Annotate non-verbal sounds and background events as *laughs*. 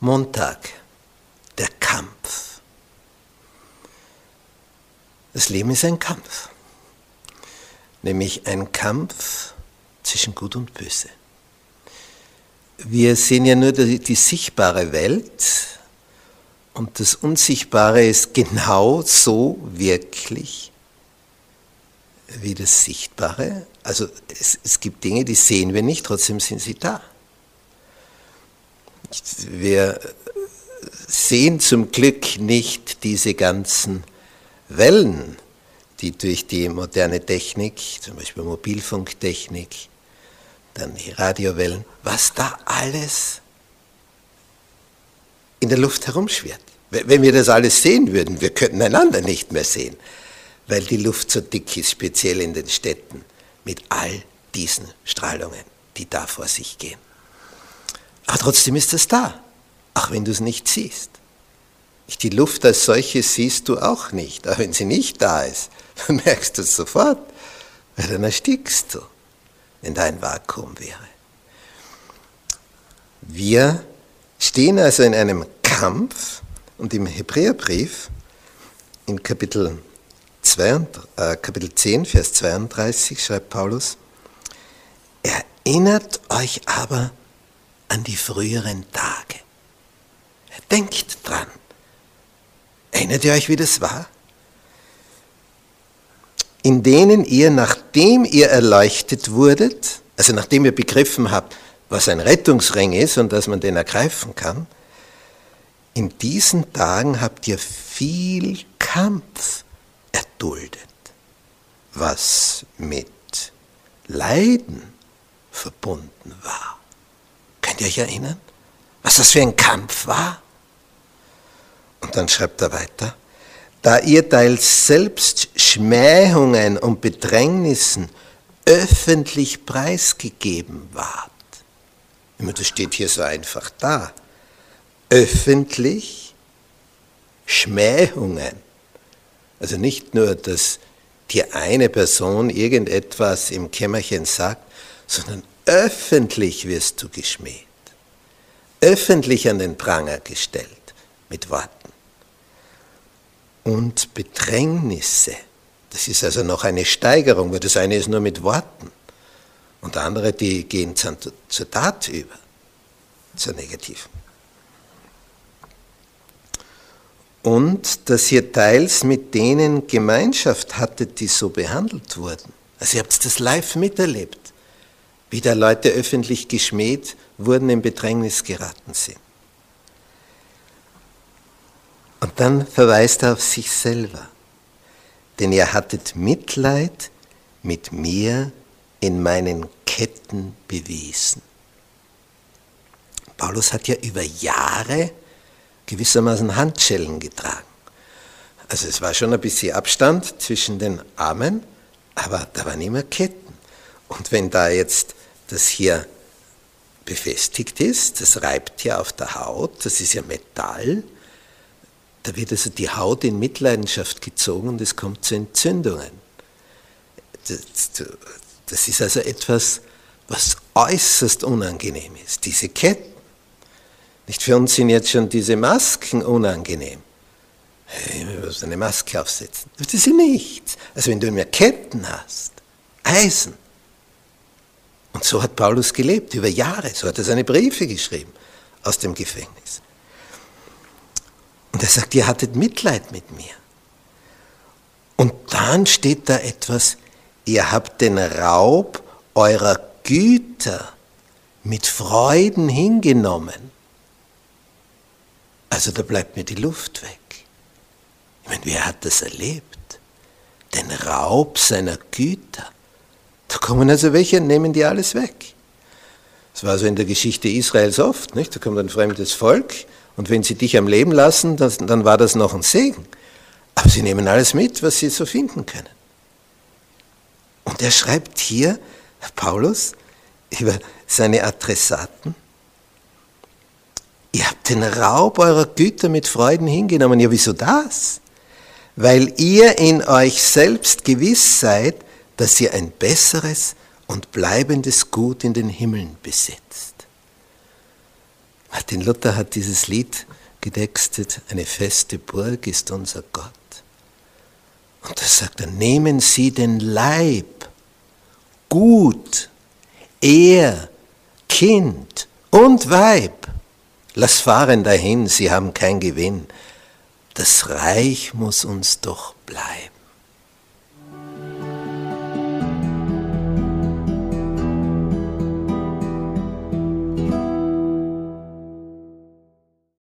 Montag, der Kampf. Das Leben ist ein Kampf, nämlich ein Kampf zwischen Gut und Böse. Wir sehen ja nur die, die sichtbare Welt und das Unsichtbare ist genau so wirklich wie das Sichtbare. Also es, es gibt Dinge, die sehen wir nicht, trotzdem sind sie da. Wir sehen zum Glück nicht diese ganzen Wellen, die durch die moderne Technik, zum Beispiel Mobilfunktechnik, dann die Radiowellen, was da alles in der Luft herumschwirrt. Wenn wir das alles sehen würden, wir könnten einander nicht mehr sehen, weil die Luft so dick ist, speziell in den Städten, mit all diesen Strahlungen, die da vor sich gehen. Aber trotzdem ist es da, auch wenn du es nicht siehst. Die Luft als solche siehst du auch nicht, auch wenn sie nicht da ist. *laughs* Dann merkst du es sofort, weil dann erstickst du, wenn da ein Vakuum wäre. Wir stehen also in einem Kampf und im Hebräerbrief in Kapitel, 2, äh, Kapitel 10, Vers 32 schreibt Paulus, erinnert euch aber an die früheren Tage. Denkt dran. Erinnert ihr euch, wie das war? In denen ihr, nachdem ihr erleuchtet wurdet, also nachdem ihr begriffen habt, was ein Rettungsring ist und dass man den ergreifen kann, in diesen Tagen habt ihr viel Kampf erduldet, was mit Leiden verbunden war. Könnt ihr euch erinnern, was das für ein Kampf war? Und dann schreibt er weiter, da ihr teils selbst Schmähungen und Bedrängnissen öffentlich preisgegeben wart. Das steht hier so einfach da. Öffentlich Schmähungen. Also nicht nur, dass dir eine Person irgendetwas im Kämmerchen sagt, sondern öffentlich wirst du geschmäht öffentlich an den Pranger gestellt mit Worten. Und Bedrängnisse, das ist also noch eine Steigerung, weil das eine ist nur mit Worten und andere, die gehen zur Tat über, zur negativen. Und dass ihr teils mit denen Gemeinschaft hattet, die so behandelt wurden. Also ihr habt das live miterlebt, wie da Leute öffentlich geschmäht wurden, in Bedrängnis geraten sind. Und dann verweist er auf sich selber. Denn ihr hattet Mitleid mit mir in meinen Ketten bewiesen. Paulus hat ja über Jahre gewissermaßen Handschellen getragen. Also es war schon ein bisschen Abstand zwischen den Armen, aber da waren immer Ketten. Und wenn da jetzt das hier befestigt ist, das reibt ja auf der Haut, das ist ja Metall, da wird also die Haut in Mitleidenschaft gezogen und es kommt zu Entzündungen. Das ist also etwas, was äußerst unangenehm ist, diese Ketten. Nicht für uns sind jetzt schon diese Masken unangenehm. Wir müssen eine Maske aufsetzen. Das ist ja nichts. Also wenn du mehr Ketten hast, Eisen, und so hat Paulus gelebt, über Jahre. So hat er seine Briefe geschrieben aus dem Gefängnis. Und er sagt, ihr hattet Mitleid mit mir. Und dann steht da etwas, ihr habt den Raub eurer Güter mit Freuden hingenommen. Also da bleibt mir die Luft weg. Ich meine, wer hat das erlebt? Den Raub seiner Güter. Da kommen also welche und nehmen die alles weg. Das war so in der Geschichte Israels oft. Nicht? Da kommt ein fremdes Volk und wenn sie dich am Leben lassen, das, dann war das noch ein Segen. Aber sie nehmen alles mit, was sie so finden können. Und er schreibt hier, Paulus, über seine Adressaten, ihr habt den Raub eurer Güter mit Freuden hingenommen. Ja, wieso das? Weil ihr in euch selbst gewiss seid, dass ihr ein besseres und bleibendes Gut in den Himmeln besitzt. Martin Luther hat dieses Lied getextet, eine feste Burg ist unser Gott. Und da sagt er, nehmen Sie den Leib, Gut, er, Kind und Weib. Lass fahren dahin, sie haben kein Gewinn. Das Reich muss uns doch bleiben.